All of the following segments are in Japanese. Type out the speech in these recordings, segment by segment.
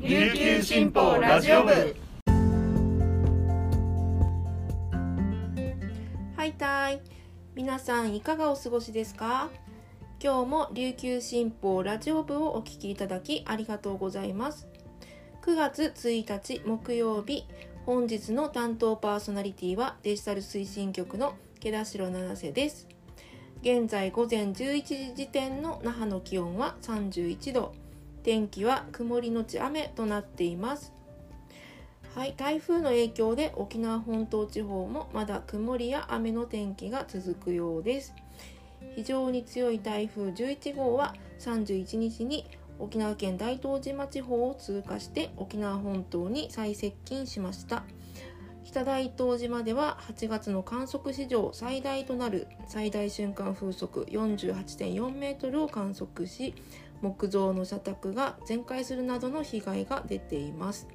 琉球新報ラジオ部。はいたい。皆さんいかがお過ごしですか？今日も琉球新報ラジオ部をお聞きいただきありがとうございます。9月1日木曜日本日の担当パーソナリティはデジタル推進局の毛田代七瀬です。現在午前11時時点の那覇の気温は31度。天気は曇りのち雨となっています。はい台風の影響で沖縄本島地方もまだ曇りや雨の天気が続くようです。非常に強い台風11号は31日に沖縄県大東島地方を通過して沖縄本島に再接近しました。北大東島では8月の観測史上最大となる最大瞬間風速48.4メートルを観測し木造の社宅が全壊するなどの被害が出ています。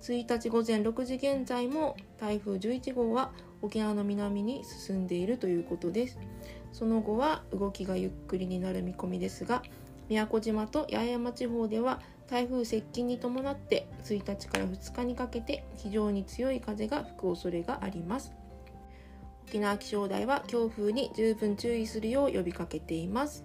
1日午前6時現在も台風11号は沖縄の南に進んでいるということです。その後は動きがゆっくりになる見込みですが宮古島と八重山地方では台風接近に伴って1日から2日にかけて非常に強い風が吹く恐れがあります。沖縄気象台は強風に十分注意するよう呼びかけています。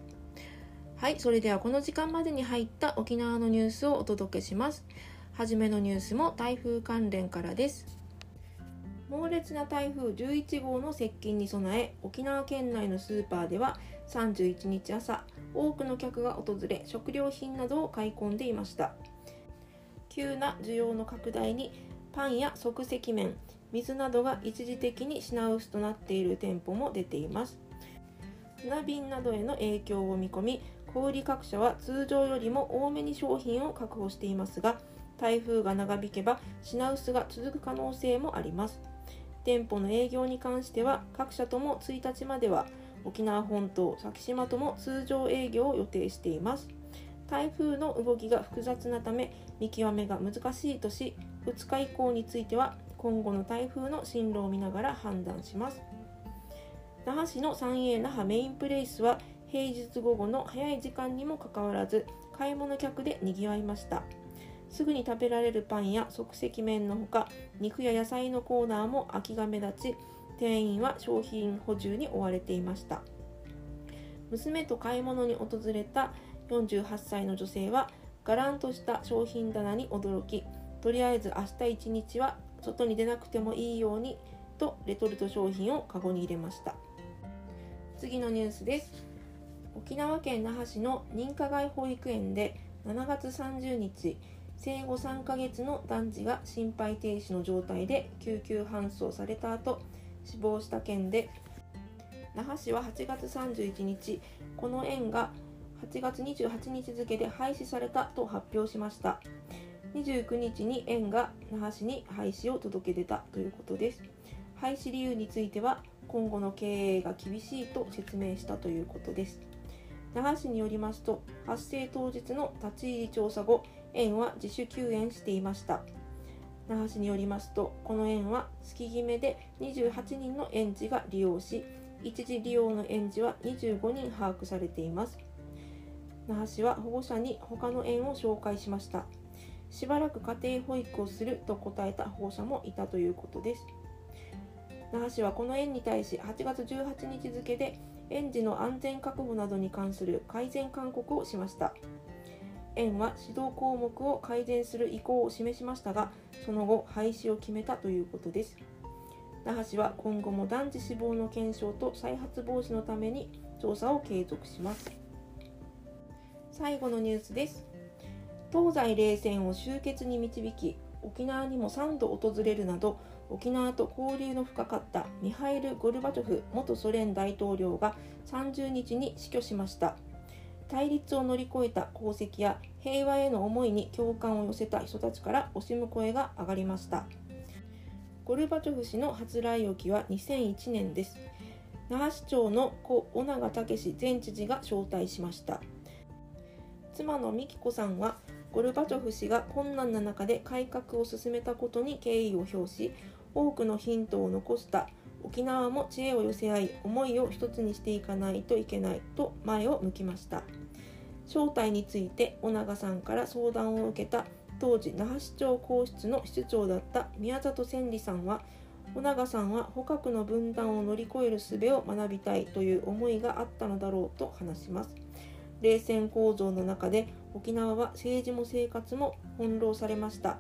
はいそれではこの時間までに入った沖縄のニュースをお届けします。はじめのニュースも台風関連からです。猛烈な台風11号の接近に備え沖縄県内のスーパーでは31日朝多くの客が訪れ食料品などを買い込んでいました。急な需要の拡大にパンや即席麺水などが一時的に品薄となっている店舗も出ています。船便などへの影響を見込み小売各社は通常よりも多めに商品を確保していますが台風が長引けば品薄が続く可能性もあります。店舗の営業に関しては各社とも1日までは沖縄本島先島とも通常営業を予定しています。台風の動きが複雑なため見極めが難しいとし2日以降については今後の台風の進路を見ながら判断します。那覇市の三栄那覇メインプレイスは平日午後の早い時間にもかかわらず買い物客でにぎわいました。すぐに食べられるパンや即席麺のほか肉や野菜のコーナーも空きが目立ち店員は商品補充に追われていました。娘と買い物に訪れた48歳の女性はがらんとした商品棚に驚きとりあえず明日一日は外に出なくてもいいようにとレトルト商品をカゴに入れました。次のニュースです。沖縄県那覇市の認可外保育園で7月30日生後3ヶ月の男児が心肺停止の状態で救急搬送された後死亡した件で那覇市は8月31日この園が8月28日付で廃止されたと発表しました。29日に園が那覇市に廃止を届け出たということです。廃止理由については今後の経営が厳しいと説明したということです。那覇市によりますと発生当日の立ち入り調査後園は自主休園していました。那覇市によりますとこの園は月決めで28人の園児が利用し一時利用の園児は25人把握されています。那覇市は保護者に他の園を紹介しました。しばらく家庭保育をすると答えた保護者もいたということです。那覇市はこの園に対し8月18日付で園児の安全確保などに関する改善勧告をしました。園は指導項目を改善する意向を示しましたがその後廃止を決めたということです。那覇市は今後も男児死亡の検証と再発防止のために調査を継続します。最後のニュースです。東西冷戦を終結に導き沖縄にも3度訪れるなど沖縄と交流の深かったミハイル・ゴルバチョフ元ソ連大統領が30日に死去しました。対立を乗り越えた功績や平和への思いに共感を寄せた人たちから惜しむ声が上がりました。ゴルバチョフ氏の初来沖は2001年です。那覇市長の故尾長武前知事が招待しました。妻の美紀子さんはゴルバチョフ氏が困難な中で改革を進めたことに敬意を表し多くのヒントを残した沖縄も知恵を寄せ合い思いを一つにしていかないといけないと前を向きました。正体について尾長さんから相談を受けた当時那覇市長皇室の室長だった宮里千里さんは尾長さんは捕獲の分断を乗り越える術を学びたいという思いがあったのだろうと話します。冷戦構造の中で沖縄は政治も生活も翻弄されました。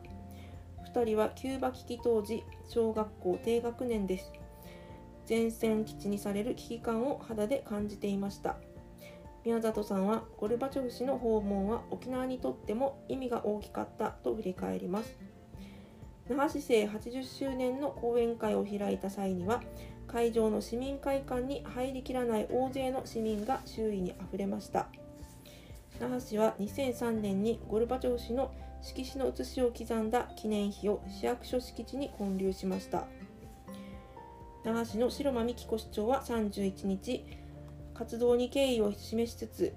2人はキューバ危機当時小学校低学年です。前線基地にされる危機感を肌で感じていました。宮里さんはゴルバチョフ氏の訪問は沖縄にとっても意味が大きかったと振り返ります。那覇市政80周年の講演会を開いた際には会場の市民会館に入りきらない大勢の市民が周囲にあふれました。那覇市は2003年にゴルバチョフ氏の色紙の写しを刻んだ記念碑を市役所敷地に建立しました。那覇市の白間美希子市長は31日活動に敬意を示しつつ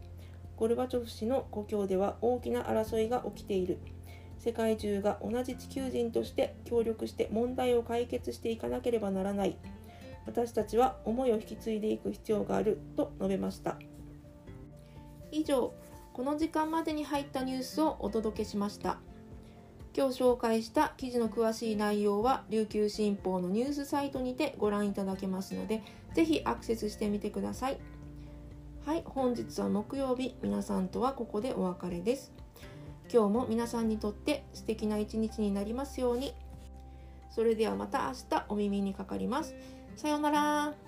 ゴルバチョフ氏の故郷では大きな争いが起きている。世界中が同じ地球人として協力して問題を解決していかなければならない。私たちは思いを引き継いでいく必要があると述べました。以上この時間までに入ったニュースをお届けしました。今日紹介した記事の詳しい内容は琉球新報のニュースサイトにてご覧いただけますのでぜひアクセスしてみてください。はい本日は木曜日皆さんとはここでお別れです。今日も皆さんにとって素敵な一日になりますように。それではまた明日お耳にかかります。さようなら。